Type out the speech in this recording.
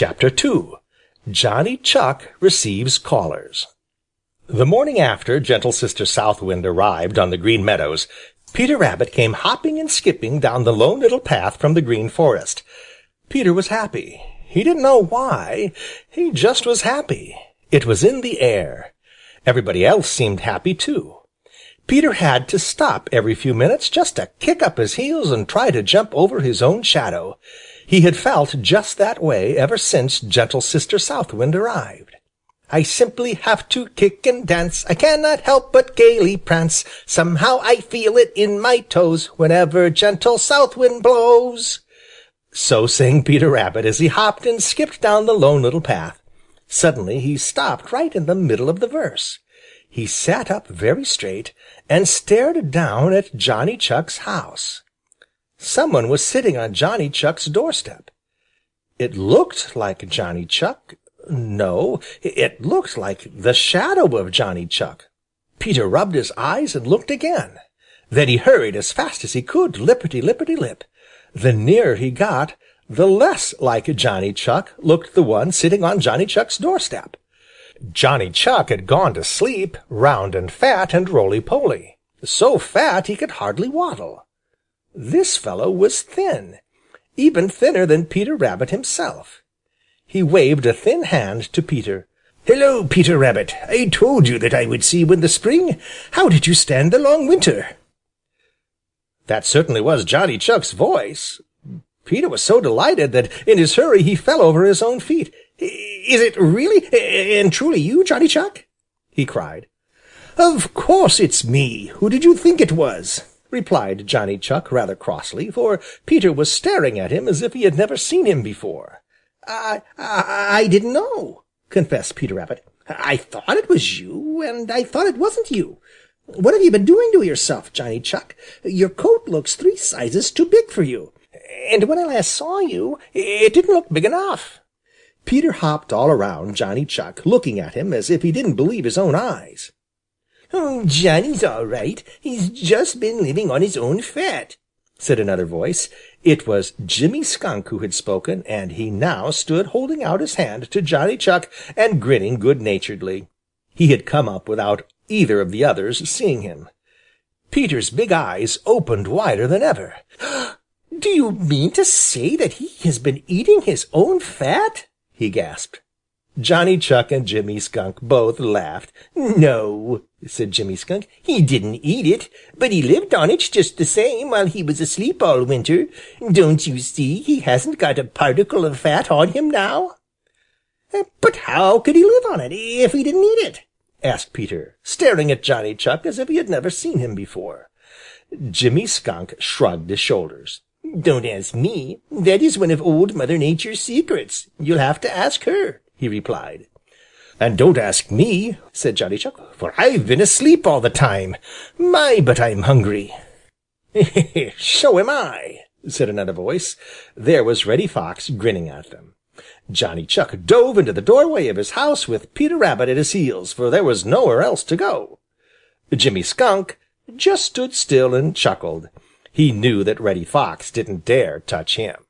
Chapter II Johnny Chuck receives callers The morning after gentle Sister South Wind arrived on the Green Meadows, Peter Rabbit came hopping and skipping down the Lone Little Path from the Green Forest. Peter was happy. He didn't know why. He just was happy. It was in the air. Everybody else seemed happy too. Peter had to stop every few minutes just to kick up his heels and try to jump over his own shadow. He had felt just that way ever since gentle Sister South Wind arrived. I simply have to kick and dance, I cannot help but gaily prance, Somehow I feel it in my toes, Whenever gentle South Wind blows. So sang Peter Rabbit as he hopped and skipped down the Lone Little Path. Suddenly he stopped right in the middle of the verse. He sat up very straight and stared down at Johnny Chuck's house. Some one was sitting on Johnny Chuck's doorstep. It looked like Johnny Chuck. No, it looked like the shadow of Johnny Chuck. Peter rubbed his eyes and looked again. Then he hurried as fast as he could, lipperty-lipperty-lip. The nearer he got, the less like Johnny Chuck looked the one sitting on Johnny Chuck's doorstep. Johnny Chuck had gone to sleep, round and fat and roly-poly, so fat he could hardly waddle. This fellow was thin, even thinner than Peter Rabbit himself. He waved a thin hand to Peter. "Hello, Peter Rabbit! I told you that I would see you in the spring. How did you stand the long winter?" That certainly was Johnny Chuck's voice. Peter was so delighted that in his hurry he fell over his own feet. "Is it really and truly you, Johnny Chuck?" he cried. "Of course it's me. Who did you think it was?" Replied Johnny Chuck rather crossly, for Peter was staring at him as if he had never seen him before. "I I didn't know," confessed Peter Rabbit. "I thought it was you, and I thought it wasn't you. What have you been doing to yourself, Johnny Chuck? Your coat looks three sizes too big for you, and when I last saw you, it didn't look big enough." Peter hopped all around Johnny Chuck, looking at him as if he didn't believe his own eyes. "Oh, Johnny's all right. He's just been living on his own fat," said another voice. It was Jimmy Skunk who had spoken, and he now stood holding out his hand to Johnny Chuck and grinning good-naturedly. He had come up without either of the others seeing him. Peter's big eyes opened wider than ever. "Do you mean to say that he has been eating his own fat?" he gasped. Johnny Chuck and Jimmy Skunk both laughed. "No," said Jimmy Skunk, "he didn't eat it, but he lived on it just the same while he was asleep all winter. Don't you see he hasn't got a particle of fat on him now?" Eh, "But how could he live on it if he didn't eat it?" asked Peter, staring at Johnny Chuck as if he had never seen him before. Jimmy Skunk shrugged his shoulders. "Don't ask me. That is one of Old Mother Nature's secrets. You'll have to ask her," he replied. "And don't ask me," said Johnny Chuck, "for I've been asleep all the time. My, but I'm hungry!" "So am I," said another voice. There was Reddy Fox grinning at them. Johnny Chuck dove into the doorway of his house with Peter Rabbit at his heels, for there was nowhere else to go. Jimmy Skunk just stood still and chuckled. He knew that Reddy Fox didn't dare touch him.